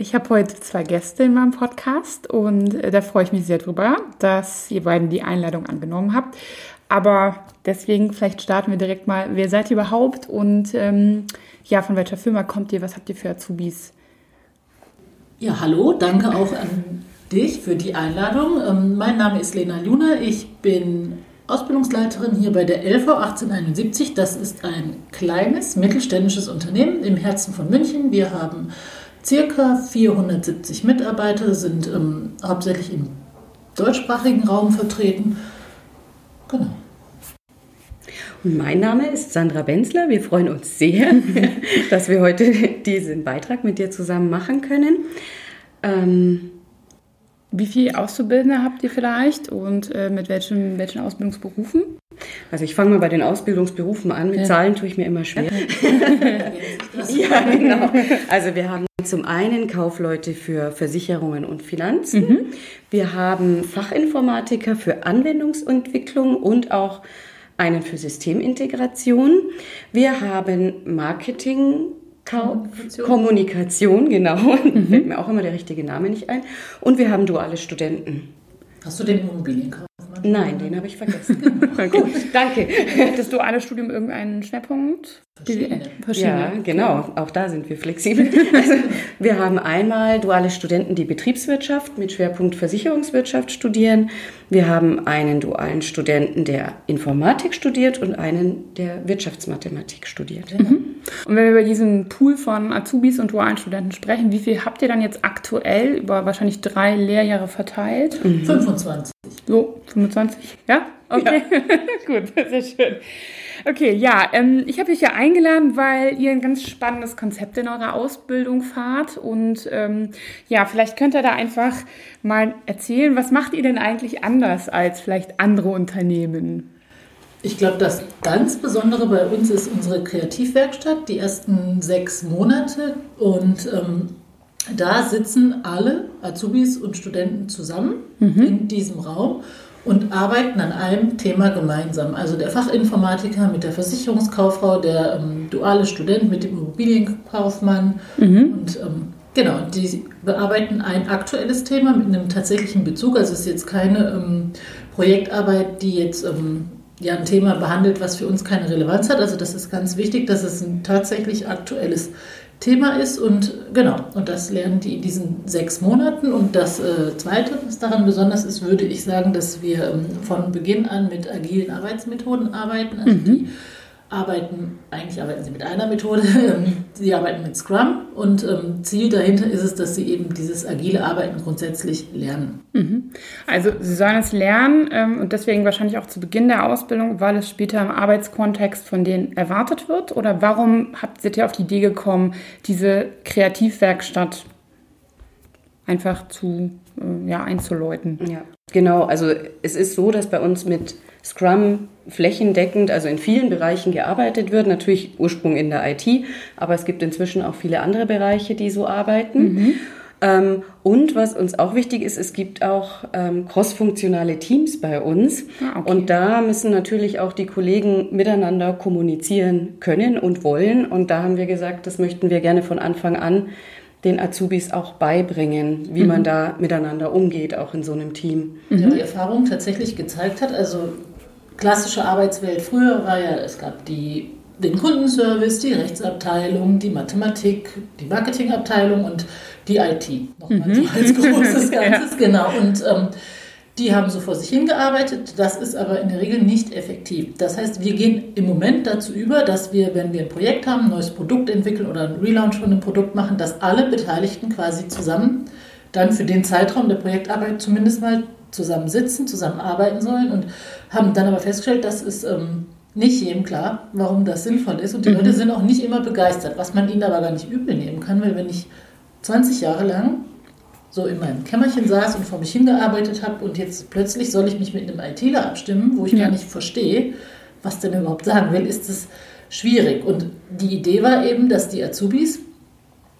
ich habe heute zwei Gäste in meinem Podcast und äh, da freue ich mich sehr drüber, dass ihr beiden die Einladung angenommen habt. Aber deswegen, vielleicht starten wir direkt mal. Wer seid ihr überhaupt und ähm, ja, von welcher Firma kommt ihr? Was habt ihr für Azubis? Ja, hallo, danke auch an dich für die Einladung. Ähm, mein Name ist Lena Luna. Ich bin Ausbildungsleiterin hier bei der LV 1871. Das ist ein kleines mittelständisches Unternehmen im Herzen von München. Wir haben Circa 470 Mitarbeiter sind ähm, hauptsächlich im deutschsprachigen Raum vertreten. Genau. Und mein Name ist Sandra Benzler. Wir freuen uns sehr, dass wir heute diesen Beitrag mit dir zusammen machen können. Ähm, wie viele Auszubildende habt ihr vielleicht und äh, mit welchen, welchen Ausbildungsberufen? Also ich fange mal bei den Ausbildungsberufen an. Mit ja. Zahlen tue ich mir immer schwer. ja, genau. Also wir haben zum einen Kaufleute für Versicherungen und Finanzen. Mhm. Wir haben Fachinformatiker für Anwendungsentwicklung und auch einen für Systemintegration. Wir haben Marketing, Kommunikation. Kommunikation, genau. Mhm. Fällt mir auch immer der richtige Name nicht ein. Und wir haben duale Studenten. Hast du den Immobilienkauf? Nein, den habe ich vergessen. Gut, danke. Hattest du alle Studium irgendeinen Schwerpunkt? Verschiedene. Verschiedene. Ja, genau. Auch da sind wir flexibel. Also, wir haben einmal duale Studenten, die Betriebswirtschaft mit Schwerpunkt Versicherungswirtschaft studieren. Wir haben einen dualen Studenten, der Informatik studiert und einen, der Wirtschaftsmathematik studiert. Mhm. Und wenn wir über diesen Pool von Azubis und dualen Studenten sprechen, wie viel habt ihr dann jetzt aktuell über wahrscheinlich drei Lehrjahre verteilt? Mhm. 25. So, 25? Ja? Okay, ja. gut, sehr schön. Okay, ja, ähm, ich habe euch ja eingeladen, weil ihr ein ganz spannendes Konzept in eurer Ausbildung fahrt. Und ähm, ja, vielleicht könnt ihr da einfach mal erzählen, was macht ihr denn eigentlich anders als vielleicht andere Unternehmen? Ich glaube, das ganz Besondere bei uns ist unsere Kreativwerkstatt, die ersten sechs Monate. Und ähm, da sitzen alle Azubis und Studenten zusammen mhm. in diesem Raum und arbeiten an einem Thema gemeinsam. Also der Fachinformatiker mit der Versicherungskauffrau, der ähm, duale Student mit dem Immobilienkaufmann mhm. und ähm, genau, die bearbeiten ein aktuelles Thema mit einem tatsächlichen Bezug. Also es ist jetzt keine ähm, Projektarbeit, die jetzt ähm, ja ein Thema behandelt, was für uns keine Relevanz hat. Also das ist ganz wichtig, dass es ein tatsächlich aktuelles Thema ist. Und genau, und das lernen die in diesen sechs Monaten. Und das äh, Zweite, was daran besonders ist, würde ich sagen, dass wir ähm, von Beginn an mit agilen Arbeitsmethoden arbeiten. Also mhm. die arbeiten, eigentlich arbeiten sie mit einer Methode, sie arbeiten mit Scrum und ähm, Ziel dahinter ist es, dass sie eben dieses agile Arbeiten grundsätzlich lernen. Mhm. Also sie sollen es lernen ähm, und deswegen wahrscheinlich auch zu Beginn der Ausbildung, weil es später im Arbeitskontext von denen erwartet wird oder warum habt, seid ihr auf die Idee gekommen, diese Kreativwerkstatt einfach zu, äh, ja, einzuläuten? Ja, genau. Also es ist so, dass bei uns mit Scrum flächendeckend, also in vielen Bereichen gearbeitet wird. Natürlich Ursprung in der IT, aber es gibt inzwischen auch viele andere Bereiche, die so arbeiten. Mhm. Ähm, und was uns auch wichtig ist, es gibt auch ähm, crossfunktionale Teams bei uns. Ah, okay. Und da müssen natürlich auch die Kollegen miteinander kommunizieren können und wollen. Und da haben wir gesagt, das möchten wir gerne von Anfang an den Azubis auch beibringen, wie mhm. man da miteinander umgeht, auch in so einem Team. Ja, die Erfahrung tatsächlich gezeigt hat, also klassische Arbeitswelt früher war ja, es gab die, den Kundenservice, die Rechtsabteilung, die Mathematik, die Marketingabteilung und die IT. Nochmal mhm. so als großes Ganzes, ja. genau. Und ähm, die haben so vor sich hingearbeitet. Das ist aber in der Regel nicht effektiv. Das heißt, wir gehen im Moment dazu über, dass wir, wenn wir ein Projekt haben, ein neues Produkt entwickeln oder einen Relaunch von einem Produkt machen, dass alle Beteiligten quasi zusammen dann für den Zeitraum der Projektarbeit zumindest mal zusammen sitzen, zusammen arbeiten sollen und haben dann aber festgestellt, dass es ähm, nicht jedem klar, warum das sinnvoll ist. Und die mhm. Leute sind auch nicht immer begeistert, was man ihnen aber gar nicht übel nehmen kann, weil wenn ich 20 Jahre lang so in meinem Kämmerchen saß und vor mich hingearbeitet habe und jetzt plötzlich soll ich mich mit einem ITler abstimmen, wo ich ja. gar nicht verstehe, was mir überhaupt sagen will, ist es schwierig. Und die Idee war eben, dass die Azubis,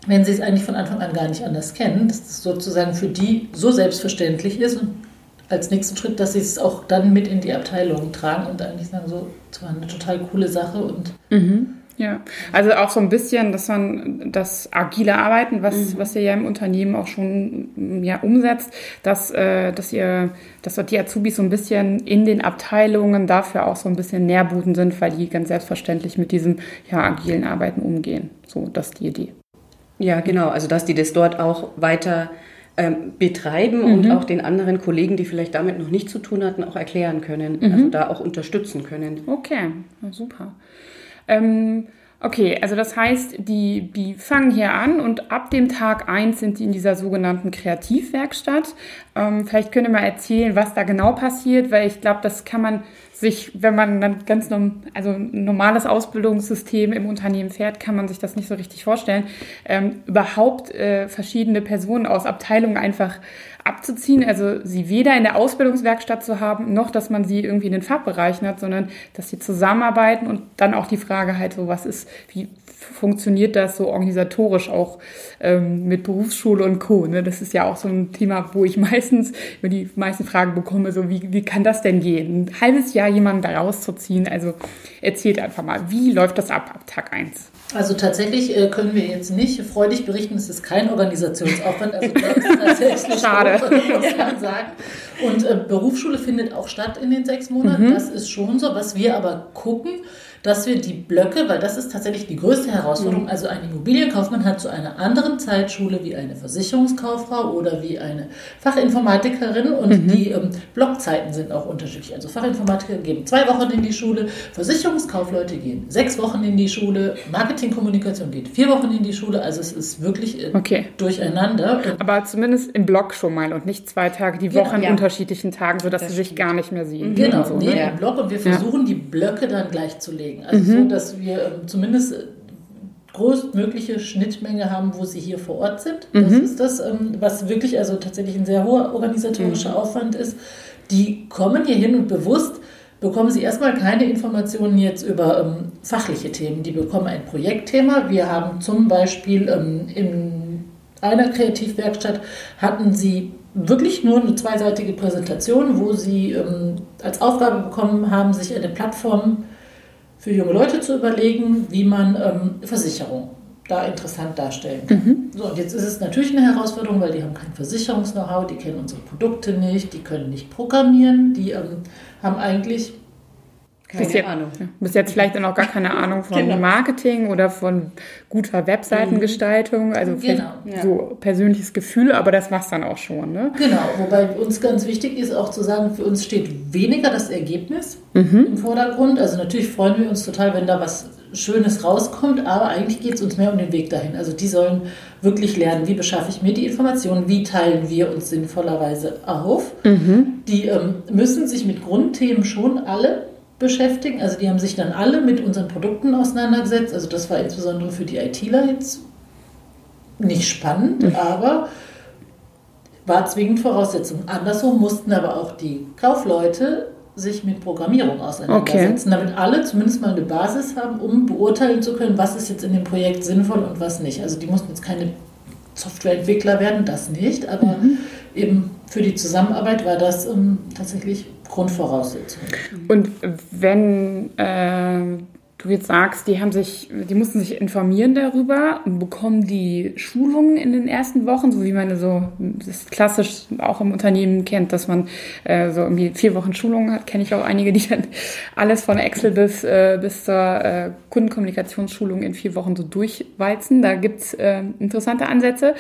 wenn sie es eigentlich von Anfang an gar nicht anders kennen, dass es sozusagen für die so selbstverständlich ist und als nächsten Schritt, dass sie es auch dann mit in die Abteilung tragen und eigentlich sagen, so, das war eine total coole Sache und mhm. Ja, also auch so ein bisschen, dass man das agile Arbeiten, was, mhm. was ihr ja im Unternehmen auch schon ja, umsetzt, dass, äh, dass ihr, dass die Azubis so ein bisschen in den Abteilungen dafür auch so ein bisschen Nährboden sind, weil die ganz selbstverständlich mit diesem ja, agilen Arbeiten umgehen. So, das ist die Idee. Ja, genau. Also dass die das dort auch weiter ähm, betreiben mhm. und auch den anderen Kollegen, die vielleicht damit noch nicht zu tun hatten, auch erklären können. Mhm. Also da auch unterstützen können. Okay, super. Ähm, okay, also das heißt, die, die fangen hier an und ab dem Tag 1 sind die in dieser sogenannten Kreativwerkstatt. Ähm, vielleicht könnt ihr mal erzählen, was da genau passiert, weil ich glaube, das kann man sich, wenn man dann ganz norm, also ein normales Ausbildungssystem im Unternehmen fährt, kann man sich das nicht so richtig vorstellen. Ähm, überhaupt äh, verschiedene Personen aus Abteilungen einfach abzuziehen, also sie weder in der Ausbildungswerkstatt zu haben, noch dass man sie irgendwie in den Fachbereichen hat, sondern dass sie zusammenarbeiten und dann auch die Frage halt so, was ist, wie funktioniert das so organisatorisch auch ähm, mit Berufsschule und Co. Ne? Das ist ja auch so ein Thema, wo ich meistens über die meisten Fragen bekomme, so wie, wie kann das denn gehen? Ein halbes Jahr jemanden da rauszuziehen, also erzählt einfach mal, wie läuft das ab ab Tag 1? Also tatsächlich äh, können wir jetzt nicht freudig berichten, es ist kein Organisationsaufwand. Also das ist tatsächlich Schade. Hoch, muss man sagen. Und äh, Berufsschule findet auch statt in den sechs Monaten. Mhm. Das ist schon so. Was wir aber gucken, dass wir die Blöcke, weil das ist tatsächlich die größte Herausforderung, mhm. also ein Immobilienkaufmann hat zu einer anderen Zeitschule wie eine Versicherungskauffrau oder wie eine Fachinformatikerin und mhm. die ähm, Blockzeiten sind auch unterschiedlich. Also Fachinformatiker gehen zwei Wochen in die Schule, Versicherungskaufleute gehen sechs Wochen in die Schule, Marketingkommunikation geht vier Wochen in die Schule, also es ist wirklich äh, okay. durcheinander. Aber zumindest im Block schon mal und nicht zwei Tage die Woche genau, ja. unterschiedlichen Tagen, sodass das sie sich gar nicht mehr sehen. Genau, so, nee, ne? im Block und wir versuchen ja. die Blöcke dann gleich zu legen legen. Also mhm. so, dass wir ähm, zumindest äh, größtmögliche Schnittmenge haben, wo sie hier vor Ort sind. Das mhm. ist das, ähm, was wirklich also tatsächlich ein sehr hoher organisatorischer mhm. Aufwand ist. Die kommen hier hin und bewusst bekommen sie erstmal keine Informationen jetzt über ähm, fachliche Themen. Die bekommen ein Projektthema. Wir haben zum Beispiel ähm, in einer Kreativwerkstatt hatten sie wirklich nur eine zweiseitige Präsentation, wo sie ähm, als Aufgabe bekommen haben, sich eine Plattform für junge Leute zu überlegen, wie man ähm, Versicherung da interessant darstellen kann. Mhm. So, und jetzt ist es natürlich eine Herausforderung, weil die haben kein Versicherungs-Know-how, die kennen unsere Produkte nicht, die können nicht programmieren, die ähm, haben eigentlich keine bis jetzt, Ahnung. Bis jetzt vielleicht auch noch gar keine Ahnung von genau. Marketing oder von guter Webseitengestaltung. Also genau, ja. so persönliches Gefühl, aber das es dann auch schon. Ne? Genau, wobei uns ganz wichtig ist auch zu sagen, für uns steht weniger das Ergebnis mhm. im Vordergrund. Also natürlich freuen wir uns total, wenn da was Schönes rauskommt, aber eigentlich geht es uns mehr um den Weg dahin. Also die sollen wirklich lernen, wie beschaffe ich mir die Informationen, wie teilen wir uns sinnvollerweise auf. Mhm. Die ähm, müssen sich mit Grundthemen schon alle beschäftigen. Also die haben sich dann alle mit unseren Produkten auseinandergesetzt. Also das war insbesondere für die ITler jetzt nicht spannend, mhm. aber war zwingend Voraussetzung. Andersrum mussten aber auch die Kaufleute sich mit Programmierung auseinandersetzen, okay. damit alle zumindest mal eine Basis haben, um beurteilen zu können, was ist jetzt in dem Projekt sinnvoll und was nicht. Also die mussten jetzt keine Softwareentwickler werden, das nicht, aber mhm. eben für die Zusammenarbeit war das ähm, tatsächlich Grundvoraussetzung. Und wenn äh, du jetzt sagst, die haben sich, die mussten sich informieren darüber und bekommen die Schulungen in den ersten Wochen, so wie man so das klassisch auch im Unternehmen kennt, dass man äh, so irgendwie vier Wochen Schulungen hat, kenne ich auch einige, die dann alles von Excel bis, äh, bis zur äh, Kundenkommunikationsschulung in vier Wochen so durchwalzen. Da gibt's äh, interessante Ansätze.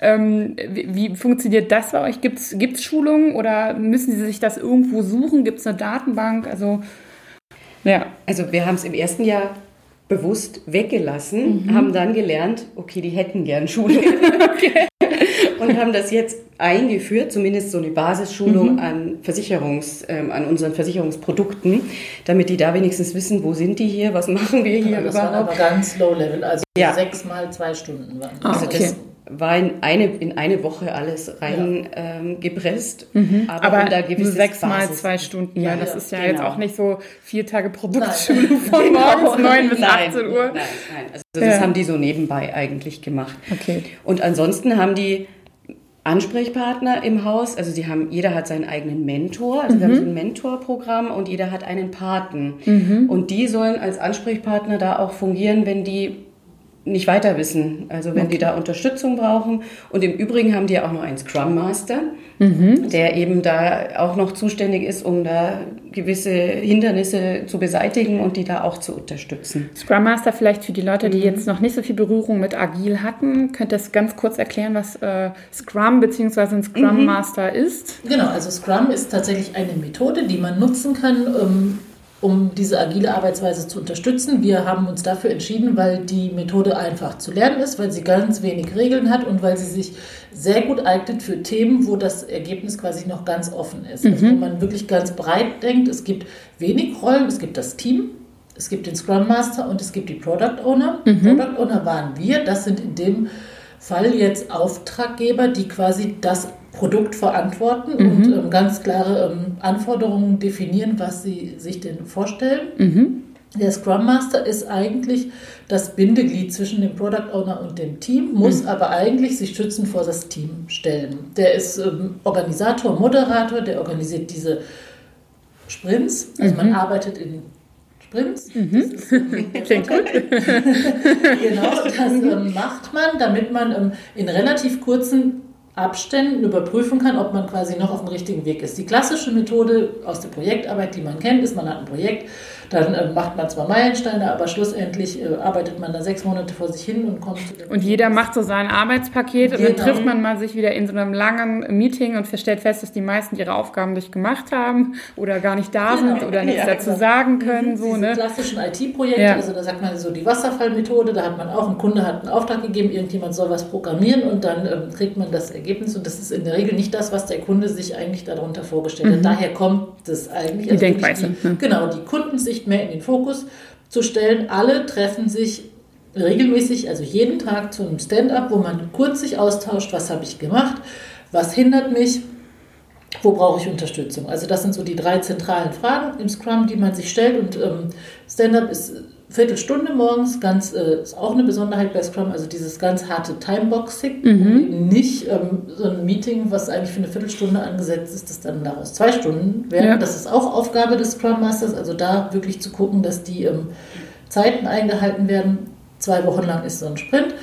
Ähm, wie, wie, funktioniert das bei euch? Gibt's gibt's Schulungen oder müssen sie sich das irgendwo suchen? Gibt's eine Datenbank? Also ja. Also wir haben es im ersten Jahr bewusst weggelassen, mhm. haben dann gelernt, okay, die hätten gern Schulung. okay. Und haben das jetzt eingeführt, zumindest so eine Basisschulung mhm. an Versicherungs, ähm, an unseren Versicherungsprodukten, damit die da wenigstens wissen, wo sind die hier, was machen wir hier ja, das überhaupt. Das war aber ganz low level, also ja. sechs mal zwei Stunden waren. Ah, also okay. das war in eine, in eine Woche alles reingepresst. Ja. Ähm, aber, aber da nur sechs mal zwei Stunden. Ja, das ist ja genau. jetzt auch nicht so vier Tage Produktschulung von genau. morgens neun bis nein, 18 Uhr. Nein, nein. Also das haben die so nebenbei eigentlich gemacht. Okay. Und ansonsten haben die Ansprechpartner im Haus. Also sie haben, jeder hat seinen eigenen Mentor, also mhm. wir haben so ein Mentorprogramm und jeder hat einen Paten. Mhm. Und die sollen als Ansprechpartner da auch fungieren, wenn die nicht weiter wissen. Also wenn okay. die da Unterstützung brauchen. Und im Übrigen haben die ja auch noch einen Scrum Master, mhm. der eben da auch noch zuständig ist, um da gewisse Hindernisse zu beseitigen und die da auch zu unterstützen. Scrum Master vielleicht für die Leute, die mhm. jetzt noch nicht so viel Berührung mit Agil hatten, könnt ihr das ganz kurz erklären, was äh, Scrum bzw. ein Scrum mhm. Master ist? Genau, also Scrum ist tatsächlich eine Methode, die man nutzen kann, um um diese agile Arbeitsweise zu unterstützen. Wir haben uns dafür entschieden, weil die Methode einfach zu lernen ist, weil sie ganz wenig Regeln hat und weil sie sich sehr gut eignet für Themen, wo das Ergebnis quasi noch ganz offen ist. Also mhm. Also wo man wirklich ganz breit denkt. Es gibt wenig Rollen, es gibt das Team, es gibt den Scrum Master und es gibt die Product Owner. Mhm. Product Owner waren wir, das sind in dem Fall jetzt Auftraggeber, die quasi das Produkt verantworten mhm. und ähm, ganz klare ähm, Anforderungen definieren, was sie sich denn vorstellen. Mhm. Der Scrum Master ist eigentlich das Bindeglied zwischen dem Product Owner und dem Team, muss mhm. aber eigentlich sich schützend vor das Team stellen. Der ist ähm, Organisator, Moderator, der organisiert diese Sprints. Also man mhm. arbeitet in Sprints. Mhm. Klingt gut. genau, das ähm, macht man, damit man ähm, in relativ kurzen Abständen überprüfen kann, ob man quasi noch auf dem richtigen Weg ist. Die klassische Methode aus der Projektarbeit, die man kennt, ist, man hat ein Projekt, dann äh, macht man zwar Meilensteine, aber schlussendlich äh, arbeitet man da sechs Monate vor sich hin und kommt zu Und jeder macht so sein Arbeitspaket genau. und dann trifft man mal sich wieder in so einem langen Meeting und stellt fest, dass die meisten ihre Aufgaben nicht gemacht haben oder gar nicht da genau. sind oder nichts ja, dazu genau. sagen können. So, ne? klassischen IT-Projekte, ja. also da sagt man so die Wasserfallmethode, da hat man auch, ein Kunde hat einen Auftrag gegeben, irgendjemand soll was programmieren und dann ähm, kriegt man das Ergebnis und das ist in der Regel nicht das, was der Kunde sich eigentlich darunter vorgestellt hat. Mhm. Daher kommt das eigentlich. Die also Denkweise. Die, ne? Genau, die Kunden sich nicht mehr in den Fokus zu stellen. Alle treffen sich regelmäßig, also jeden Tag zu einem Stand-up, wo man kurz sich austauscht, was habe ich gemacht, was hindert mich, wo brauche ich Unterstützung. Also das sind so die drei zentralen Fragen im Scrum, die man sich stellt. Und ähm, Stand-up ist Viertelstunde morgens, ganz, äh, ist auch eine Besonderheit bei Scrum, also dieses ganz harte Timeboxing, mhm. nicht ähm, so ein Meeting, was eigentlich für eine Viertelstunde angesetzt ist, das dann daraus zwei Stunden werden. Ja. Das ist auch Aufgabe des Scrum Masters, also da wirklich zu gucken, dass die ähm, Zeiten eingehalten werden. Zwei Wochen lang ist so ein Sprint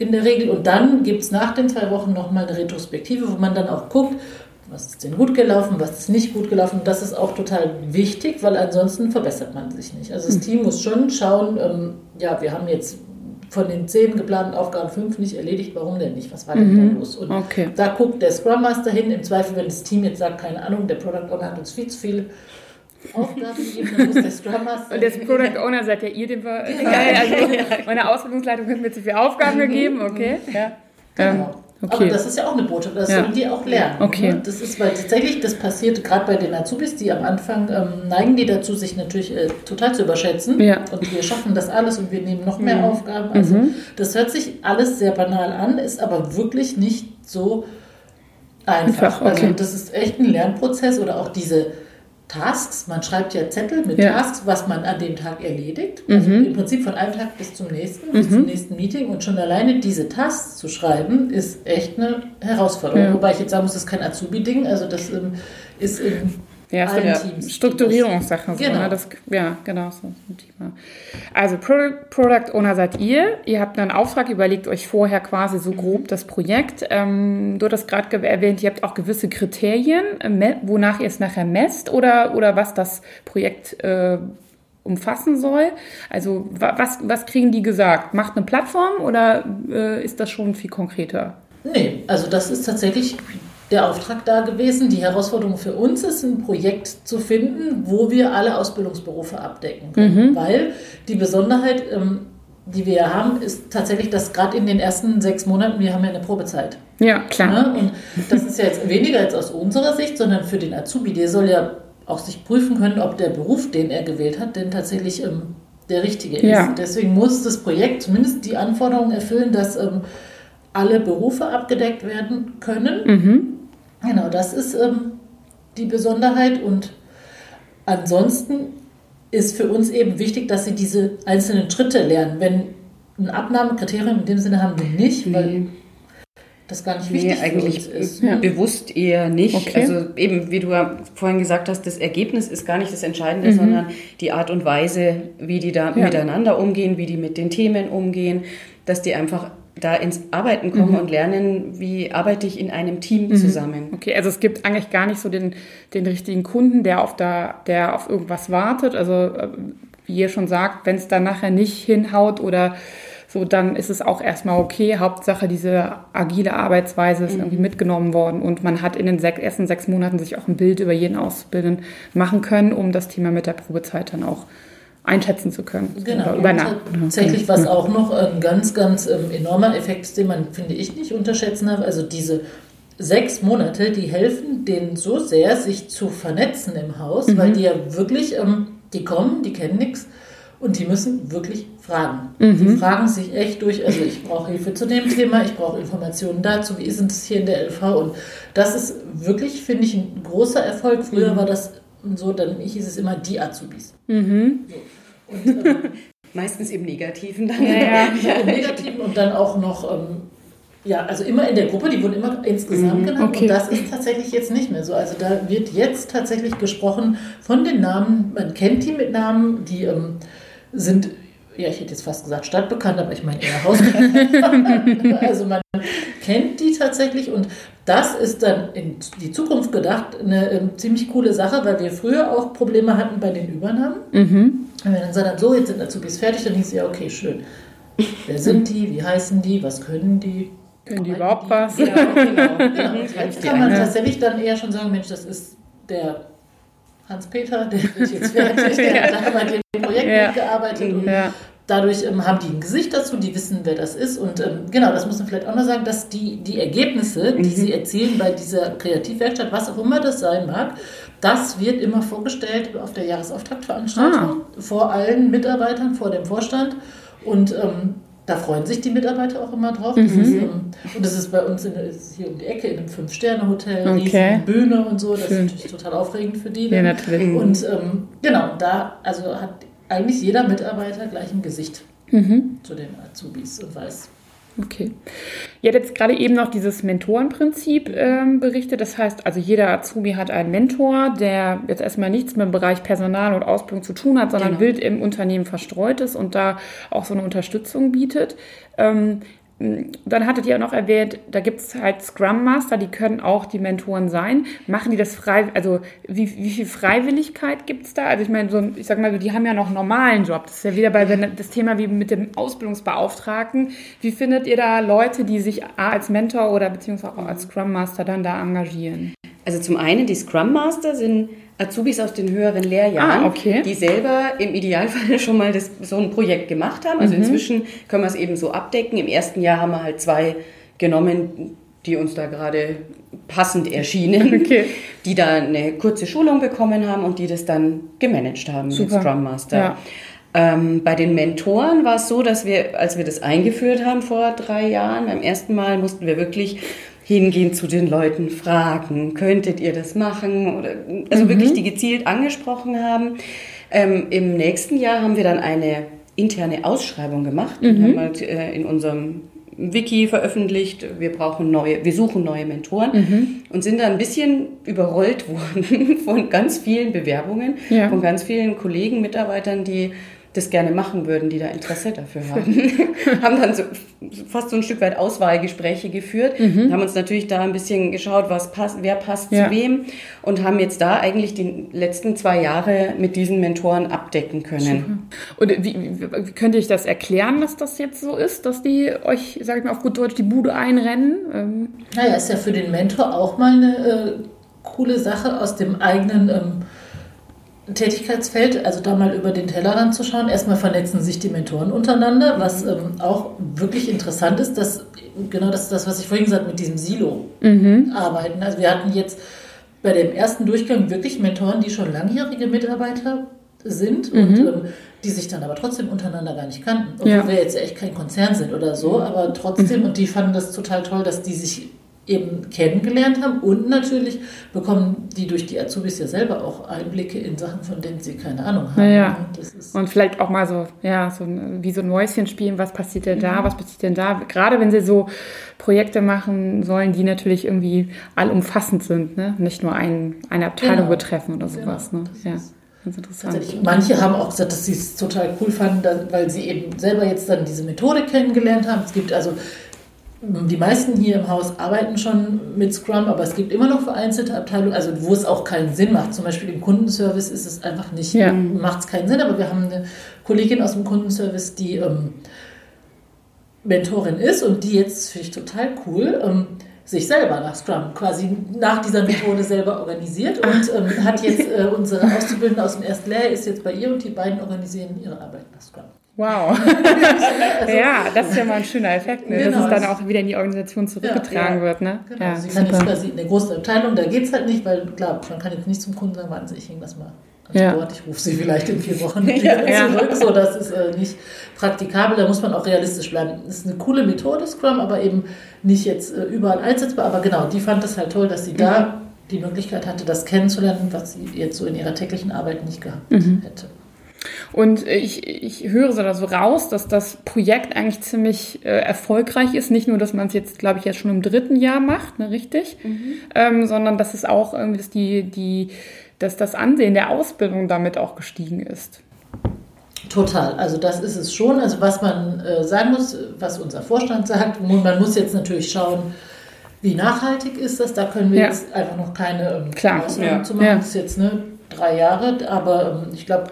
in der Regel und dann gibt es nach den zwei Wochen nochmal eine Retrospektive, wo man dann auch guckt, was ist denn gut gelaufen, was ist nicht gut gelaufen. Das ist auch total wichtig, weil ansonsten verbessert man sich nicht. Also das mhm. Team muss schon schauen, ähm, ja, wir haben jetzt von den zehn geplanten Aufgaben fünf nicht erledigt, warum denn nicht? Was war denn mhm. da los? Und okay. da guckt der Scrum Master hin, im Zweifel, wenn das Team jetzt sagt, keine Ahnung, der Product Owner hat uns viel zu viele Aufgaben gegeben, dann muss der Scrum Master... Und der Product Owner seid ja ihr, dem wir... Genau. Also meine Ausbildungsleitung hat mir zu viele Aufgaben gegeben, okay. Ja. Genau. Okay. Aber das ist ja auch eine Botschaft, das ja. sollen die auch lernen. Okay. Ne? Das ist, weil tatsächlich, das passiert gerade bei den Azubis, die am Anfang ähm, neigen die dazu, sich natürlich äh, total zu überschätzen. Ja. Und wir schaffen das alles und wir nehmen noch mehr mhm. Aufgaben. Also mhm. das hört sich alles sehr banal an, ist aber wirklich nicht so einfach. einfach also okay. Also das ist echt ein Lernprozess oder auch diese Tasks. Man schreibt ja Zettel mit ja. Tasks, was man an dem Tag erledigt. Also mhm. im Prinzip von einem Tag bis zum nächsten, mhm. bis zum nächsten Meeting. Und schon alleine diese Tasks zu schreiben, ist echt eine Herausforderung. Ja. Wobei ich jetzt sagen muss, das ist kein Azubi-Ding. Also das ähm, ist im ja, allen ja. Teams. Strukturierungssachen. So, ne? genau. Ne? Das, ja, genau. So ein Thema. Also Product, Product Owner seid ihr. Ihr habt einen Auftrag, überlegt euch vorher quasi so grob das Projekt. Ähm, du hast gerade erwähnt, ihr habt auch gewisse Kriterien, wonach ihr es nachher messt oder, oder was das Projekt äh, umfassen soll. Also was, was kriegen die gesagt? Macht eine Plattform oder äh, ist das schon viel konkreter? Nee, also das ist tatsächlich der Auftrag da gewesen. Die Herausforderung für uns ist, ein Projekt zu finden, wo wir alle Ausbildungsberufe abdecken können. Mhm. Weil die Besonderheit, ähm, die wir ja haben, ist tatsächlich, dass gerade in den ersten sechs Monaten, wir haben ja eine Probezeit. Ja, klar. Ja, und das ist ja jetzt weniger als aus unserer Sicht, sondern für den Azubi, der soll ja auch sich prüfen können, ob der Beruf, den er gewählt hat, denn tatsächlich ähm, der richtige ist. Ja. Deswegen muss das Projekt zumindest die Anforderungen erfüllen, dass ähm, alle Berufe abgedeckt werden können. Mhm. Genau, das ist ähm, die Besonderheit. Und ansonsten ist für uns eben wichtig, dass sie diese einzelnen Schritte lernen. Wenn ein Abnahmekriterium in dem Sinne haben wir nicht, weil das gar nicht wichtig nee, eigentlich ist. Ja. bewusst eher nicht. Okay. Also eben, wie du ja vorhin gesagt hast, das Ergebnis ist gar nicht das Entscheidende, Mhm. sondern die Art und Weise, wie die da Ja. miteinander umgehen, wie die mit den Themen umgehen, dass die einfach da ins Arbeiten kommen Mhm. und lernen, wie arbeite ich in einem Team zusammen. Okay, also es gibt eigentlich gar nicht so den, den richtigen Kunden, der auf, da, der auf irgendwas wartet. Also äh, wie ihr schon sagt, wenn es dann nachher nicht hinhaut oder so, dann ist es auch erstmal okay. Hauptsache, diese agile Arbeitsweise ist irgendwie mitgenommen worden und man hat in den sech, ersten sechs Monaten sich auch ein Bild über jeden Auszubildenden machen können, um das Thema mit der Probezeit dann auch einschätzen zu können. Genau. Übernahmen. tatsächlich, was auch noch ein ganz, ganz ähm, enormer Effekt ist, den man, finde ich, nicht unterschätzen darf. Also diese sechs Monate, die helfen denen so sehr, sich zu vernetzen im Haus, weil die ja wirklich, ähm, die kommen, die kennen nichts und die müssen wirklich fragen. Die fragen sich echt durch, also ich brauche Hilfe zu dem Thema, ich brauche Informationen dazu, wie ist es hier in der LV und das ist wirklich, finde ich, ein großer Erfolg. Früher war das so, dann hieß es immer die Azubis. So. Und, ähm, Meistens im Negativen dann. Ja, ja. ja, im Negativen und dann auch noch, ähm, ja, also immer in der Gruppe, die wurden immer insgesamt genannt okay. und das ist tatsächlich jetzt nicht mehr so. Also da wird jetzt tatsächlich gesprochen von den Namen, man kennt die mit Namen, die ähm, sind, ja, ich hätte jetzt fast gesagt stadtbekannt, aber ich meine eher hausbekannt. also man kennt die tatsächlich und das ist dann in die Zukunft gedacht eine ähm, ziemlich coole Sache, weil wir früher auch Probleme hatten bei den Übernahmen. Mhm. Wenn wir dann sagen, so, jetzt sind Azubis fertig, dann hieß es ja, okay, schön. Wer sind die? Wie heißen die? Was können die? Können die überhaupt was? Ja, genau. genau. Mhm. Jetzt kann man tatsächlich dann eher schon sagen, Mensch, das ist der Hans-Peter, der wird jetzt fertig, der hat da bei dem Projekt Ja. mitgearbeitet und Ja. Dadurch ähm, haben die ein Gesicht dazu, die wissen, wer das ist und ähm, genau, das muss man vielleicht auch noch sagen, dass die, die Ergebnisse, die sie erzielen bei dieser Kreativwerkstatt, was auch immer das sein mag, das wird immer vorgestellt auf der Jahresauftaktveranstaltung vor allen Mitarbeitern, vor dem Vorstand und ähm, da freuen sich die Mitarbeiter auch immer drauf. Das ist, ähm, und das ist bei uns in, hier um die Ecke in einem Fünf-Sterne-Hotel, Okay. Bühne und so. Das Schön. ist natürlich total aufregend für die. Ja, natürlich. Und ähm, genau, da also hat eigentlich jeder Mitarbeiter gleich ein Gesicht zu den Azubis und weiß. Okay. Ihr habt jetzt gerade eben noch dieses Mentorenprinzip ähm, berichtet. Das heißt, also jeder Azubi hat einen Mentor, der jetzt erstmal nichts mit dem Bereich Personal und Ausbildung zu tun hat, sondern Genau. wild im Unternehmen verstreut ist und da auch so eine Unterstützung bietet. Ähm, dann hattet ihr auch noch erwähnt, da gibt es halt Scrum Master, die können auch die Mentoren sein. Machen die das frei, also wie, wie viel Freiwilligkeit gibt es da? Also ich meine, so, ich sag mal, so, die haben ja noch einen normalen Job. Das ist ja wieder bei wenn das Thema wie mit dem Ausbildungsbeauftragten. Wie findet ihr da Leute, die sich A als Mentor oder beziehungsweise auch als Scrum Master dann da engagieren? Also zum einen die Scrum Master sind Azubis aus den höheren Lehrjahren, Ah, okay. die selber im Idealfall schon mal das, so ein Projekt gemacht haben. Mhm. Also inzwischen können wir es eben so abdecken. Im ersten Jahr haben wir halt zwei genommen, die uns da gerade passend erschienen, Okay. die da eine kurze Schulung bekommen haben und die das dann gemanagt haben Super. mit Scrum Master. Ja. Ähm, bei den Mentoren war es so, dass wir, als wir das eingeführt haben vor drei Jahren, beim ersten Mal mussten wir wirklich hingehen zu den Leuten, fragen, könntet ihr das machen? Oder, also wirklich die gezielt angesprochen haben. Ähm, Im nächsten Jahr haben wir dann eine interne Ausschreibung gemacht und haben halt, äh, in unserem Wiki veröffentlicht, wir brauchen neue, wir suchen neue Mentoren und sind da ein bisschen überrollt worden von ganz vielen Bewerbungen, Ja. von ganz vielen Kollegen, Mitarbeitern, die das gerne machen würden, die da Interesse dafür haben. haben dann so, fast so ein Stück weit Auswahlgespräche geführt, haben uns natürlich da ein bisschen geschaut, was passt, wer passt Ja. zu wem und haben jetzt da eigentlich die letzten zwei Jahre mit diesen Mentoren abdecken können. Und wie, wie, wie könnt ihr euch das erklären, dass das jetzt so ist, dass die euch, sag ich mal auf gut Deutsch, die Bude einrennen? Ähm, Naja, ist ja für den Mentor auch mal eine äh, coole Sache aus dem eigenen ähm, Tätigkeitsfeld, also da mal über den Tellerrand zu schauen. Erstmal vernetzen sich die Mentoren untereinander, was ähm, auch wirklich interessant ist, dass genau das ist das, was ich vorhin gesagt habe, mit diesem Silo arbeiten. Also wir hatten jetzt bei dem ersten Durchgang wirklich Mentoren, die schon langjährige Mitarbeiter sind und ähm, die sich dann aber trotzdem untereinander gar nicht kannten. Obwohl Ja. wir jetzt echt kein Konzern sind oder so, aber trotzdem, und die fanden das total toll, dass die sich eben kennengelernt haben und natürlich bekommen die durch die Azubis ja selber auch Einblicke in Sachen, von denen sie keine Ahnung haben. Ja, ja. ne? Das ist Und vielleicht auch mal so, ja, so wie so ein Mäuschen spielen, was passiert denn Mhm. da, was passiert denn da? Gerade wenn sie so Projekte machen sollen, die natürlich irgendwie allumfassend sind, ne? Nicht nur ein, eine Abteilung Genau. betreffen oder Genau, sowas, ne? das Ja. Ganz interessant. Manche haben auch gesagt, dass sie es total cool fanden, weil sie eben selber jetzt dann diese Methode kennengelernt haben. Es gibt also, die meisten hier im Haus arbeiten schon mit Scrum, aber es gibt immer noch vereinzelte Abteilungen, also wo es auch keinen Sinn macht. Zum Beispiel im Kundenservice ist es einfach nicht, Ja. macht es keinen Sinn, aber wir haben eine Kollegin aus dem Kundenservice, die ähm, Mentorin ist und die jetzt, finde ich total cool, ähm, sich selber nach Scrum quasi nach dieser Methode selber organisiert und ähm, hat jetzt äh, unsere Auszubildende aus dem ersten Lehrjahr ist jetzt bei ihr und die beiden organisieren ihre Arbeit nach Scrum. Wow. ja, das ist ja mal ein schöner Effekt, ne? Genau, dass es dann auch wieder in die Organisation zurückgetragen Ja, ja. wird. Ne? Genau. Ja, sie kann jetzt quasi in der großen Abteilung, da geht es halt nicht, weil klar, man kann jetzt nicht zum Kunden sagen, warten Sie, ich hänge das mal Ja. Board, ich rufe Sie vielleicht in vier Wochen wieder Ja. zurück. So, das ist äh, nicht praktikabel, da muss man auch realistisch bleiben. Das ist eine coole Methode, Scrum, aber eben nicht jetzt äh, überall einsetzbar. Aber genau, die fand es halt toll, dass sie da die Möglichkeit hatte, das kennenzulernen, was sie jetzt so in ihrer täglichen Arbeit nicht gehabt Mhm. hätte. Und ich, ich höre so da so raus, dass das Projekt eigentlich ziemlich äh, erfolgreich ist. Nicht nur, dass man es jetzt, glaube ich, jetzt schon im dritten Jahr macht, ne, richtig? Ähm, sondern dass es auch irgendwie, dass die, die, dass das Ansehen der Ausbildung damit auch gestiegen ist. Total, also das ist es schon. Also was man äh, sagen muss, was unser Vorstand sagt, man muss jetzt natürlich schauen, wie nachhaltig ist das. Da können wir Ja. jetzt einfach noch keine ähm, Klar, Ausnahmen ja. zu machen. Ja. Das ist jetzt ne, drei Jahre, aber ähm, ich glaube,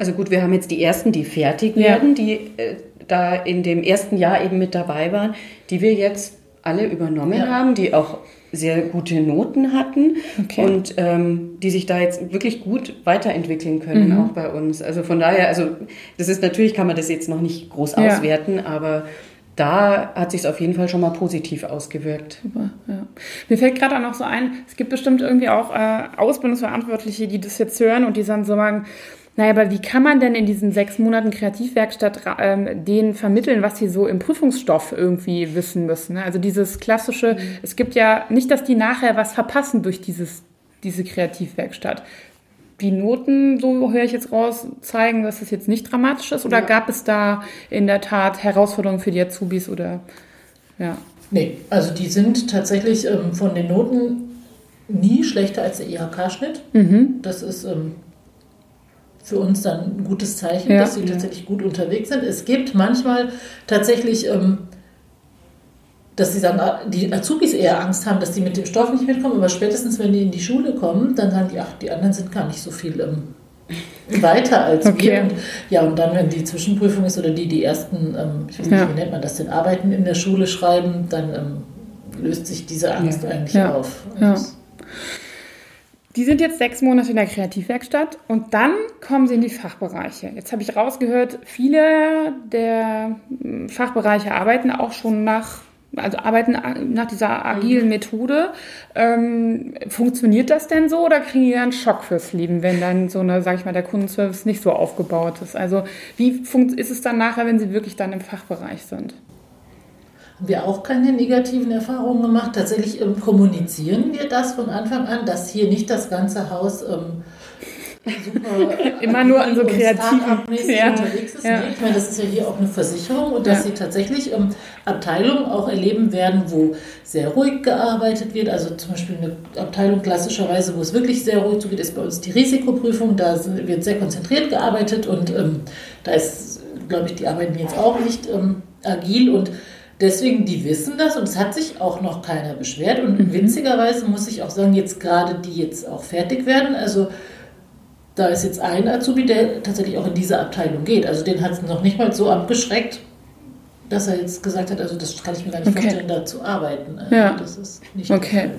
Also gut, wir haben jetzt die ersten, die fertig Ja. werden, die äh, da in dem ersten Jahr eben mit dabei waren, die wir jetzt alle übernommen Ja. haben, die auch sehr gute Noten hatten Okay. und ähm, die sich da jetzt wirklich gut weiterentwickeln können, Mhm. auch bei uns. Also von daher, also das ist natürlich, kann man das jetzt noch nicht groß Ja. auswerten, aber da hat sich es auf jeden Fall schon mal positiv ausgewirkt. Super, ja. Mir fällt gerade auch noch so ein, es gibt bestimmt irgendwie auch äh, Ausbildungsverantwortliche, die das jetzt hören und die dann so sagen, naja, aber wie kann man denn in diesen sechs Monaten Kreativwerkstatt ähm, denen vermitteln, was sie so im Prüfungsstoff irgendwie wissen müssen? Ne? Also dieses klassische, es gibt ja nicht, dass die nachher was verpassen durch dieses, diese Kreativwerkstatt. Die Noten, so höre ich jetzt raus, zeigen, dass es jetzt nicht dramatisch ist? Oder Ja. gab es da in der Tat Herausforderungen für die Azubis oder ja? nee, also die sind tatsächlich ähm, von den Noten nie schlechter als der IHK-Schnitt. Mhm. Das ist ähm, für uns dann ein gutes Zeichen, Ja. dass sie tatsächlich gut unterwegs sind. Es gibt manchmal tatsächlich, ähm, dass sie sagen, ah, die Azubis eher Angst haben, dass die mit dem Stoff nicht mitkommen, aber spätestens, wenn die in die Schule kommen, dann sagen die, ach, die anderen sind gar nicht so viel ähm, weiter als Okay. wir. Und, ja, und dann, wenn die Zwischenprüfung ist oder die die ersten, ähm, ich weiß nicht, Ja. wie nennt man das denn, Arbeiten in der Schule schreiben, dann ähm, löst sich diese Angst eigentlich Ja. auf. Ja. Die sind jetzt sechs Monate in der Kreativwerkstatt und dann kommen sie in die Fachbereiche. Jetzt habe ich rausgehört, viele der mm, Fachbereiche arbeiten auch schon nach, also arbeiten nach dieser agilen Methode. Ähm, funktioniert das denn so oder kriegen die dann einen Schock fürs Leben, wenn dann so eine, sag ich mal, der Kundenservice nicht so aufgebaut ist? Also wie ist es dann nachher, wenn sie wirklich dann im Fachbereich sind? Haben wir auch keine negativen Erfahrungen gemacht. Tatsächlich ähm, kommunizieren wir das von Anfang an, dass hier nicht das ganze Haus ähm, super Immer nur an so kreativen- Ja. unterwegs ist. Ja. Nee, ich meine, das ist ja hier auch eine Versicherung und dass Ja. sie tatsächlich ähm, Abteilungen auch erleben werden, wo sehr ruhig gearbeitet wird. Also zum Beispiel eine Abteilung klassischerweise, wo es wirklich sehr ruhig zugeht, ist bei uns die Risikoprüfung. Da wird sehr konzentriert gearbeitet und ähm, da ist, glaube ich, die arbeiten jetzt auch nicht ähm, agil und Deswegen, die wissen das und es hat sich auch noch keiner beschwert. Und witzigerweise muss ich auch sagen, jetzt gerade die jetzt auch fertig werden, also da ist jetzt ein Azubi, der tatsächlich auch in diese Abteilung geht. Also den hat es noch nicht mal so abgeschreckt, dass er jetzt gesagt hat, also das kann ich mir gar nicht Okay. vorstellen, da zu arbeiten. Also Ja. Das ist nicht Okay.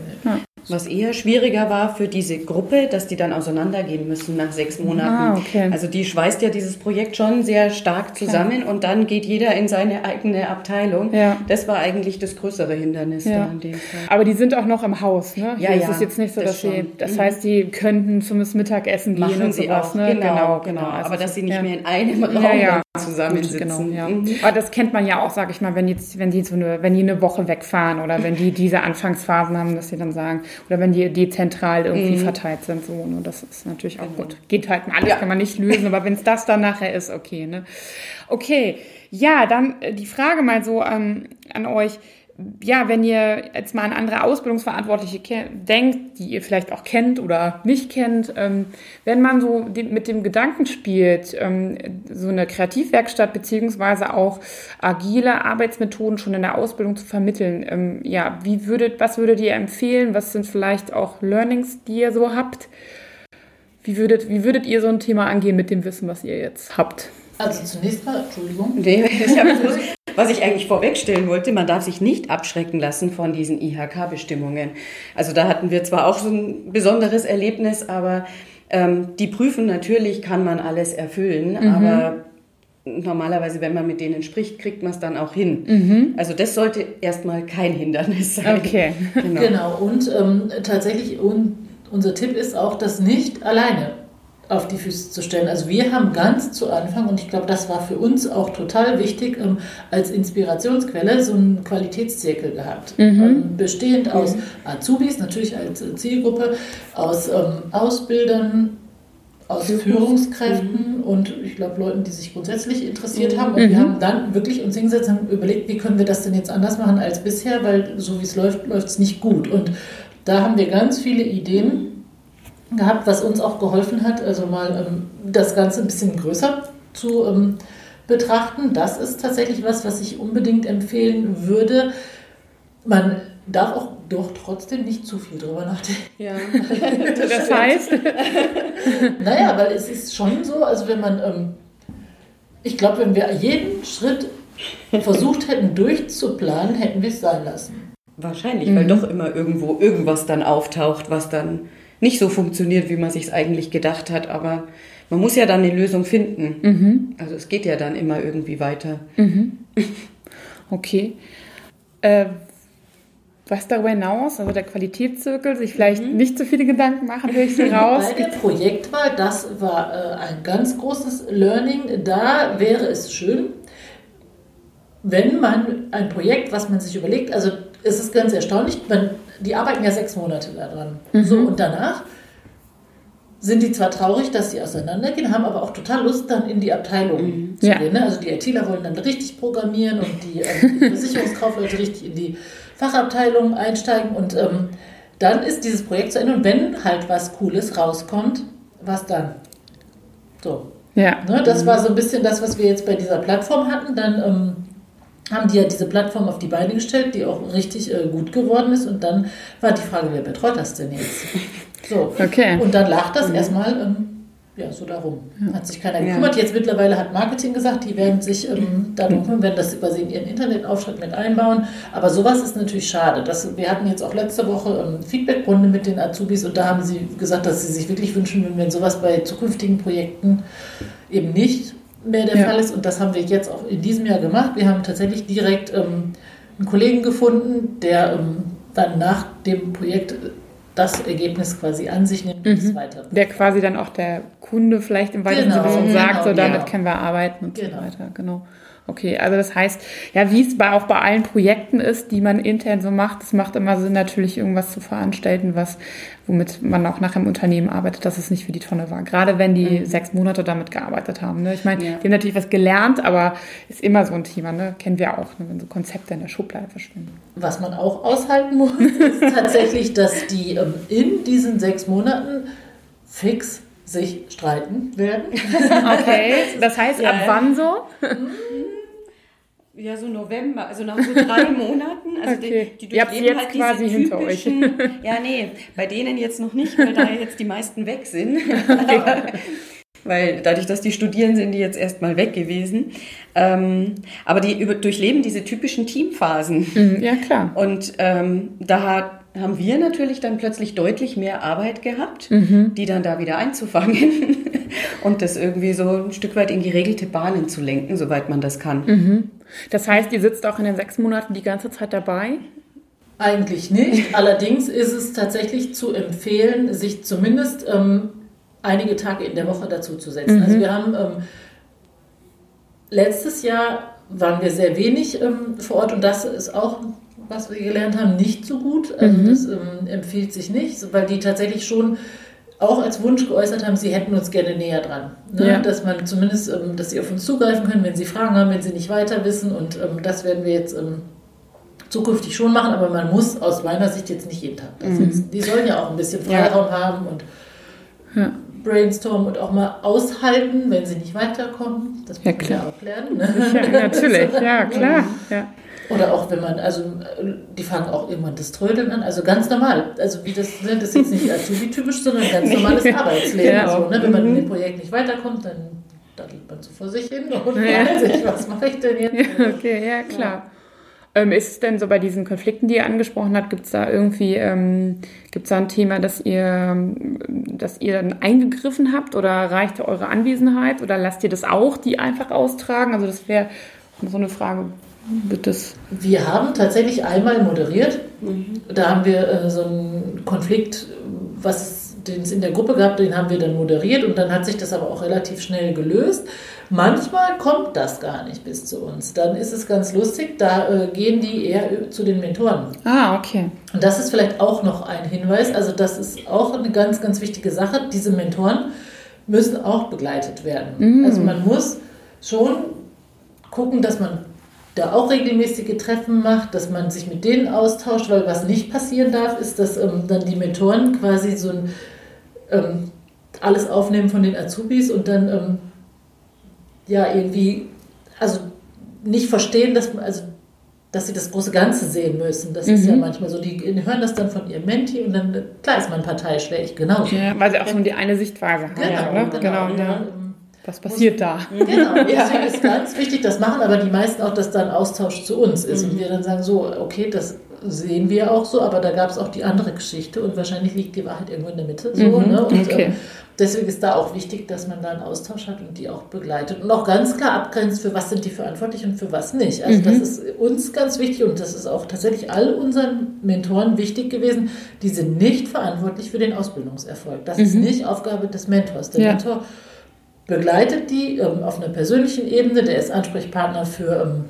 Ja. Was eher schwieriger war für diese Gruppe, dass die dann auseinandergehen müssen nach sechs Monaten. Ah, okay. Also die schweißt ja dieses Projekt schon sehr stark zusammen und dann geht jeder in seine eigene Abteilung. Ja. Das war eigentlich das größere Hindernis Ja. in dem Fall. Aber die sind auch noch im Haus, ne? Ja, Hier ja, ist es jetzt nicht so, das dass sie, das Mhm. heißt, die könnten zumindest Mittagessen gehen Machen und sie sowas, auch, ne? genau, genau. Also Aber dass sie nicht ja. mehr in einem Raum Ja, ja. zusammensitzen. Genau, ja. Mhm. Aber das kennt man ja auch, sag ich mal, wenn jetzt, wenn die so eine, wenn die eine Woche wegfahren oder wenn die diese Anfangsphasen haben, dass sie dann sagen, oder wenn die dezentral irgendwie verteilt sind, so, ne, das ist natürlich auch gut. Geht halt, alles Ja. kann man nicht lösen, aber wenn es das dann nachher ist, okay, ne. Okay, ja, dann äh, die Frage mal so ähm, an euch. Ja, wenn ihr jetzt mal an andere Ausbildungsverantwortliche denkt, die ihr vielleicht auch kennt oder nicht kennt, ähm, wenn man so mit dem Gedanken spielt, ähm, so eine Kreativwerkstatt beziehungsweise auch agile Arbeitsmethoden schon in der Ausbildung zu vermitteln, ähm, ja, wie würdet, was würdet ihr empfehlen? Was sind vielleicht auch Learnings, die ihr so habt? Wie würdet, wie würdet ihr so ein Thema angehen mit dem Wissen, was ihr jetzt habt? Also zunächst mal, Entschuldigung. Nee, ich bloß- was ich eigentlich vorwegstellen wollte, man darf sich nicht abschrecken lassen von diesen IHK-Bestimmungen. Also da hatten wir zwar auch so ein besonderes Erlebnis, aber ähm, die prüfen natürlich, kann man alles erfüllen, Mhm. aber normalerweise, wenn man mit denen spricht, kriegt man es dann auch hin. Mhm. Also das sollte erstmal kein Hindernis sein. Okay. Genau. Genau, und ähm, tatsächlich, un, unser Tipp ist auch, das nicht alleine auf die Füße zu stellen. Also wir haben ganz zu Anfang, und ich glaube, das war für uns auch total wichtig, ähm, als Inspirationsquelle so einen Qualitätszirkel gehabt. Ähm, bestehend aus Azubis, natürlich als äh, Zielgruppe, aus ähm, Ausbildern, aus Führungskräften und ich glaube Leuten, die sich grundsätzlich interessiert haben. Und wir haben dann wirklich uns hingesetzt und überlegt, wie können wir das denn jetzt anders machen als bisher, weil so wie es läuft, läuft es nicht gut. Und da haben wir ganz viele Ideen gehabt, was uns auch geholfen hat, also mal ähm, das Ganze ein bisschen größer zu ähm, betrachten. Das ist tatsächlich was, was ich unbedingt empfehlen würde. Man darf auch doch trotzdem nicht zu viel drüber nachdenken. Ja. Das heißt, Naja, weil es ist schon so, also wenn man, ähm, ich glaube, wenn wir jeden Schritt versucht hätten durchzuplanen, hätten wir es sein lassen. Wahrscheinlich, weil doch immer irgendwo irgendwas dann auftaucht, was dann nicht so funktioniert, wie man sich eigentlich gedacht hat. Aber man muss ja dann eine Lösung finden. Also es geht ja dann immer irgendwie weiter. Okay. Äh, was darüber hinaus, also der Qualitätszirkel, sich vielleicht nicht so viele Gedanken machen, höre ich so raus. Bei der Projektwahl, das war äh, ein ganz großes Learning. Da wäre es schön, wenn man ein Projekt, was man sich überlegt, also es ist ganz erstaunlich, man, die arbeiten ja sechs Monate daran. So, und danach sind die zwar traurig, dass sie auseinandergehen, haben aber auch total Lust, dann in die Abteilung zu Ja. gehen. Ne? Also die ITler wollen dann richtig programmieren und die, ähm, die Versicherungskaufleute richtig in die Fachabteilung einsteigen und ähm, dann ist dieses Projekt zu Ende und wenn halt was Cooles rauskommt, was dann? So. Ja. Ne, das war so ein bisschen das, was wir jetzt bei dieser Plattform hatten. Dann ähm, haben die ja diese Plattform auf die Beine gestellt, die auch richtig äh, gut geworden ist. Und dann war die Frage, wer betreut das denn jetzt? So. Okay. Und dann lag das erstmal ähm, ja, so darum. Hat sich keiner Ja. gekümmert. Jetzt mittlerweile hat Marketing gesagt, die werden sich ähm, darum kümmern, werden das über sie in ihren Internetauftritt mit einbauen. Aber sowas ist natürlich schade. Das, wir hatten jetzt auch letzte Woche ähm, Feedbackrunde mit den Azubis und da haben sie gesagt, dass sie sich wirklich wünschen, würden, wenn sowas bei zukünftigen Projekten eben nicht mehr der Ja. Fall ist. Und das haben wir jetzt auch in diesem Jahr gemacht. Wir haben tatsächlich direkt ähm, einen Kollegen gefunden, der ähm, dann nach dem Projekt das Ergebnis quasi an sich nimmt und es weiter. Der quasi dann auch der Kunde vielleicht im weitesten Genau, Sinne schon genau, sagt, so damit genau. können wir arbeiten und Genau. so weiter. Genau. Okay, also das heißt, ja, wie es bei, auch bei allen Projekten ist, die man intern so macht, es macht immer Sinn, natürlich irgendwas zu veranstalten, was, womit man auch nachher im Unternehmen arbeitet, dass es nicht für die Tonne war. Gerade wenn die sechs Monate damit gearbeitet haben. Ne? Ich meine, Ja. die haben natürlich was gelernt, aber ist immer so ein Thema, ne? Kennen wir auch, ne? wenn so Konzepte in der Schublade verschwinden. Was man auch aushalten muss, ist tatsächlich, dass die ähm, in diesen sechs Monaten fix sich streiten werden. Okay, das heißt, Ja, ab wann so? Ja, so November, also nach so drei Monaten. Also Okay. die, die Ihr durchleben jetzt halt diese quasi hinter euch. Ja, nee, bei denen jetzt noch nicht, weil da jetzt die meisten weg sind. Aber, weil dadurch, dass die studieren, sind die jetzt erstmal weg gewesen. Ähm, aber die über, durchleben diese typischen Teamphasen. Mhm, Ja, klar. Und ähm, da haben wir natürlich dann plötzlich deutlich mehr Arbeit gehabt, mhm. die dann da wieder einzufangen und das irgendwie so ein Stück weit in geregelte Bahnen zu lenken, soweit man das kann. Mhm. Das heißt, ihr sitzt auch in den sechs Monaten die ganze Zeit dabei? Eigentlich nicht. Allerdings ist es tatsächlich zu empfehlen, sich zumindest ähm, einige Tage in der Woche dazu zu setzen. Mhm. Also wir haben ähm, letztes Jahr waren wir sehr wenig ähm, vor Ort und das ist auch, was wir gelernt haben, nicht so gut. Also mhm. das ähm, empfiehlt sich nicht, weil die tatsächlich schon auch als Wunsch geäußert haben, sie hätten uns gerne näher dran. Ne? Ja. Dass man zumindest, ähm, dass sie auf uns zugreifen können, wenn sie Fragen haben, wenn sie nicht weiter wissen und ähm, das werden wir jetzt ähm, zukünftig schon machen, aber man muss aus meiner Sicht jetzt nicht jeden Tag da mhm. Mhm. Die sollen ja auch ein bisschen Freiraum ja. haben und ja. brainstormen und auch mal aushalten, wenn sie nicht weiterkommen. Das muss ja, man ja auch lernen. Ne? Ja, natürlich, ja, klar. Ja. Oder auch wenn man, also die fangen auch irgendwann das Trödeln an, also ganz normal. Also wie das, ne, das ist jetzt nicht Azubi-typisch, sondern ganz normales Arbeitsleben. Ja. So, ne? Wenn man mhm. in dem Projekt nicht weiterkommt, dann daddelt man so vor sich hin und ja. fragt sich, was mache ich denn jetzt? Ja, okay, ja klar. Ähm, ist es denn so bei diesen Konflikten, die ihr angesprochen habt, gibt es da irgendwie, ähm, gibt es da ein Thema, dass ihr, dass ihr dann eingegriffen habt oder reicht eure Anwesenheit oder lasst ihr das auch, die einfach austragen? Also das wäre so eine Frage. Wird das wir haben tatsächlich einmal moderiert. Mhm. Da haben wir äh, so einen Konflikt, was den es in der Gruppe gab, den haben wir dann moderiert und dann hat sich das aber auch relativ schnell gelöst. Manchmal kommt das gar nicht bis zu uns. Dann ist es ganz lustig, da äh, gehen die eher zu den Mentoren. Ah, okay. Und das ist vielleicht auch noch ein Hinweis. Also das ist auch eine ganz, ganz wichtige Sache. Diese Mentoren müssen auch begleitet werden. Mm. Also man muss schon gucken, dass man da auch regelmäßige Treffen macht, dass man sich mit denen austauscht, weil was nicht passieren darf, ist, dass ähm, dann die Mentoren quasi so ein ähm, alles aufnehmen von den Azubis und dann ähm, ja irgendwie, also nicht verstehen, dass, also, dass sie das große Ganze sehen müssen. Das mhm. ist ja mhm. manchmal so. Die hören das dann von ihrem Menti und dann, klar ist man parteischlägig, genau. Ja, weil sie auch schon die eine Sichtweise haben. Genau, ja, ne? genau, genau, ja. Ja. Was passiert da? Genau, deswegen ist ganz wichtig, das machen aber die meisten auch, dass da ein Austausch zu uns ist mhm. und wir dann sagen, so, okay, das sehen wir auch so, aber da gab es auch die andere Geschichte und wahrscheinlich liegt die Wahrheit irgendwo in der Mitte. So, mhm. ne? und, okay. ähm, deswegen ist da auch wichtig, dass man da einen Austausch hat und die auch begleitet und auch ganz klar abgrenzt, für was sind die verantwortlich und für was nicht. Also mhm. das ist uns ganz wichtig und das ist auch tatsächlich all unseren Mentoren wichtig gewesen. Die sind nicht verantwortlich für den Ausbildungserfolg. Das ist mhm. nicht Aufgabe des Mentors. Der ja. Mentor begleitet die ähm, auf einer persönlichen Ebene, der ist Ansprechpartner für ähm,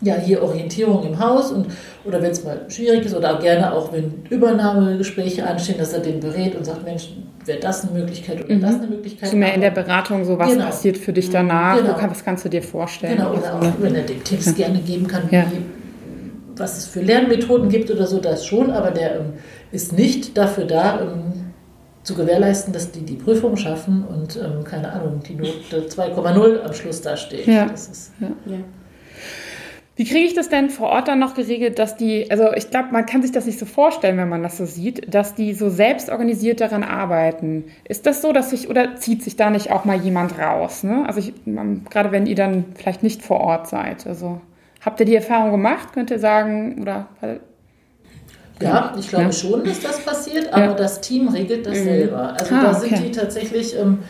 ja, hier Orientierung im Haus und oder wenn es mal schwierig ist oder auch gerne auch wenn Übernahmegespräche anstehen, dass er den berät und sagt, Mensch, wäre das eine Möglichkeit oder mhm. das eine Möglichkeit. So mehr in der Beratung, so was genau. passiert für dich danach, genau. was kannst du dir vorstellen? Genau, oder auch wenn er dir Tipps ja. gerne geben kann, ja. wie, was es für Lernmethoden gibt oder so, das schon, aber der ähm, ist nicht dafür da, ähm, zu gewährleisten, dass die die Prüfung schaffen und, ähm, keine Ahnung, die Note 2,0 am Schluss da steht. Ja. Ist, ja. ja. Wie kriege ich das denn vor Ort dann noch geregelt, dass die, also ich glaube, man kann sich das nicht so vorstellen, wenn man das so sieht, dass die so selbst organisiert daran arbeiten. Ist das so, dass sich, oder zieht sich da nicht auch mal jemand raus? Ne? Also ich, gerade wenn ihr dann vielleicht nicht vor Ort seid. Also habt ihr die Erfahrung gemacht? Könnt ihr sagen, oder ja, ich glaube ja. schon, dass das passiert, aber ja. das Team regelt das mhm. selber. Also ah, da sind okay. die tatsächlich ähm,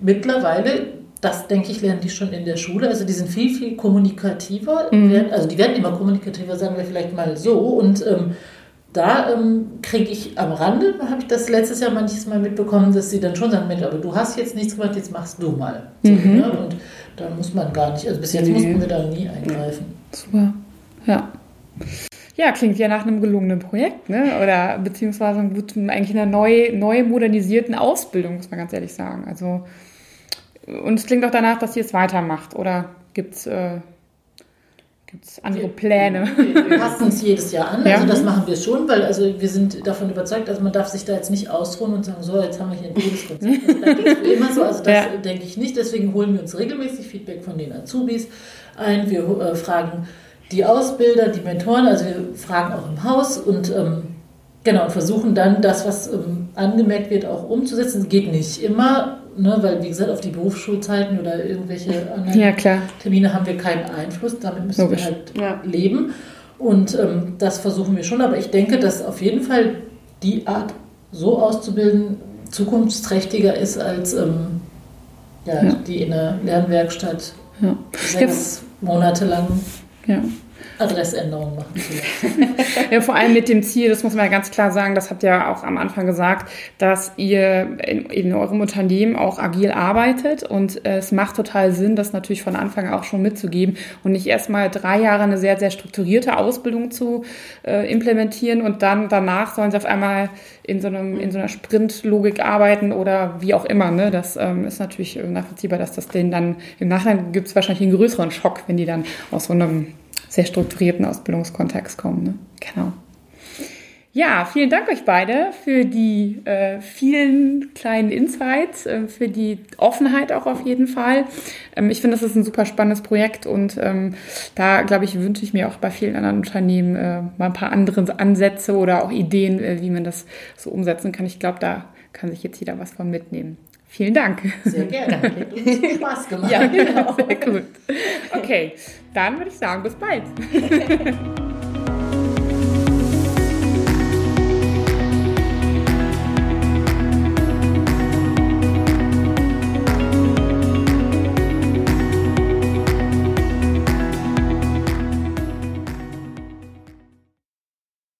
mittlerweile, das denke ich, lernen die schon in der Schule. Also die sind viel, viel kommunikativer. Mhm. Werden, also die werden immer kommunikativer, sagen wir vielleicht mal so. Und ähm, da ähm, kriege ich am Rande, habe ich das letztes Jahr manches Mal mitbekommen, dass sie dann schon sagen, Mensch, aber du hast jetzt nichts gemacht, jetzt machst du mal. So, mhm. ne? Und da muss man gar nicht, also bis jetzt nee. mussten wir da nie eingreifen. Super, ja. Ja, klingt ja nach einem gelungenen Projekt, ne? Oder beziehungsweise eigentlich einer neu, neu modernisierten Ausbildung, muss man ganz ehrlich sagen. Also, und es klingt auch danach, dass ihr es weitermacht, oder gibt es äh, Gibt's andere Pläne? Wir, wir passen uns jedes Jahr an. Ja. Also das machen wir schon, weil also wir sind davon überzeugt, also man darf sich da jetzt nicht ausruhen und sagen, so, jetzt haben wir hier ein gutes Konzept. Also da geht es immer so. Also das ja. denke ich nicht. Deswegen holen wir uns regelmäßig Feedback von den Azubis ein. Wir äh, fragen die Ausbilder, die Mentoren, also wir fragen auch im Haus und ähm, genau und versuchen dann das, was ähm, angemerkt wird, auch umzusetzen. Geht nicht immer, ne, weil wie gesagt, auf die Berufsschulzeiten oder irgendwelche anderen ja, Termine haben wir keinen Einfluss. Damit müssen Logisch. wir halt ja. leben. Und ähm, das versuchen wir schon, aber ich denke, dass auf jeden Fall die Art, so auszubilden, zukunftsträchtiger ist als ähm, ja, ja. die in der Lernwerkstatt ja. sechs Monate lang ja. Adressänderungen machen ja, vor allem mit dem Ziel, das muss man ja ganz klar sagen, das habt ihr auch am Anfang gesagt, dass ihr in, in eurem Unternehmen auch agil arbeitet und äh, es macht total Sinn, das natürlich von Anfang auch schon mitzugeben und nicht erstmal drei Jahre eine sehr, sehr strukturierte Ausbildung zu äh, implementieren und dann danach sollen sie auf einmal in so, einem, in so einer Sprintlogik arbeiten oder wie auch immer. Ne? Das ähm, ist natürlich nachvollziehbar, dass das denen dann im Nachhinein gibt es wahrscheinlich einen größeren Schock, wenn die dann aus so einem sehr strukturierten Ausbildungskontext kommen. Ne? Genau. Ja, vielen Dank euch beide für die äh, vielen kleinen Insights, äh, für die Offenheit auch auf jeden Fall. Ähm, ich finde, das ist ein super spannendes Projekt und ähm, da, glaube ich, wünsche ich mir auch bei vielen anderen Unternehmen äh, mal ein paar andere Ansätze oder auch Ideen, äh, wie man das so umsetzen kann. Ich glaube, da kann sich jetzt jeder was von mitnehmen. Vielen Dank. Sehr gerne. Hat uns Spaß gemacht. Ja, genau. Sehr gut. Okay, dann würde ich sagen, bis bald.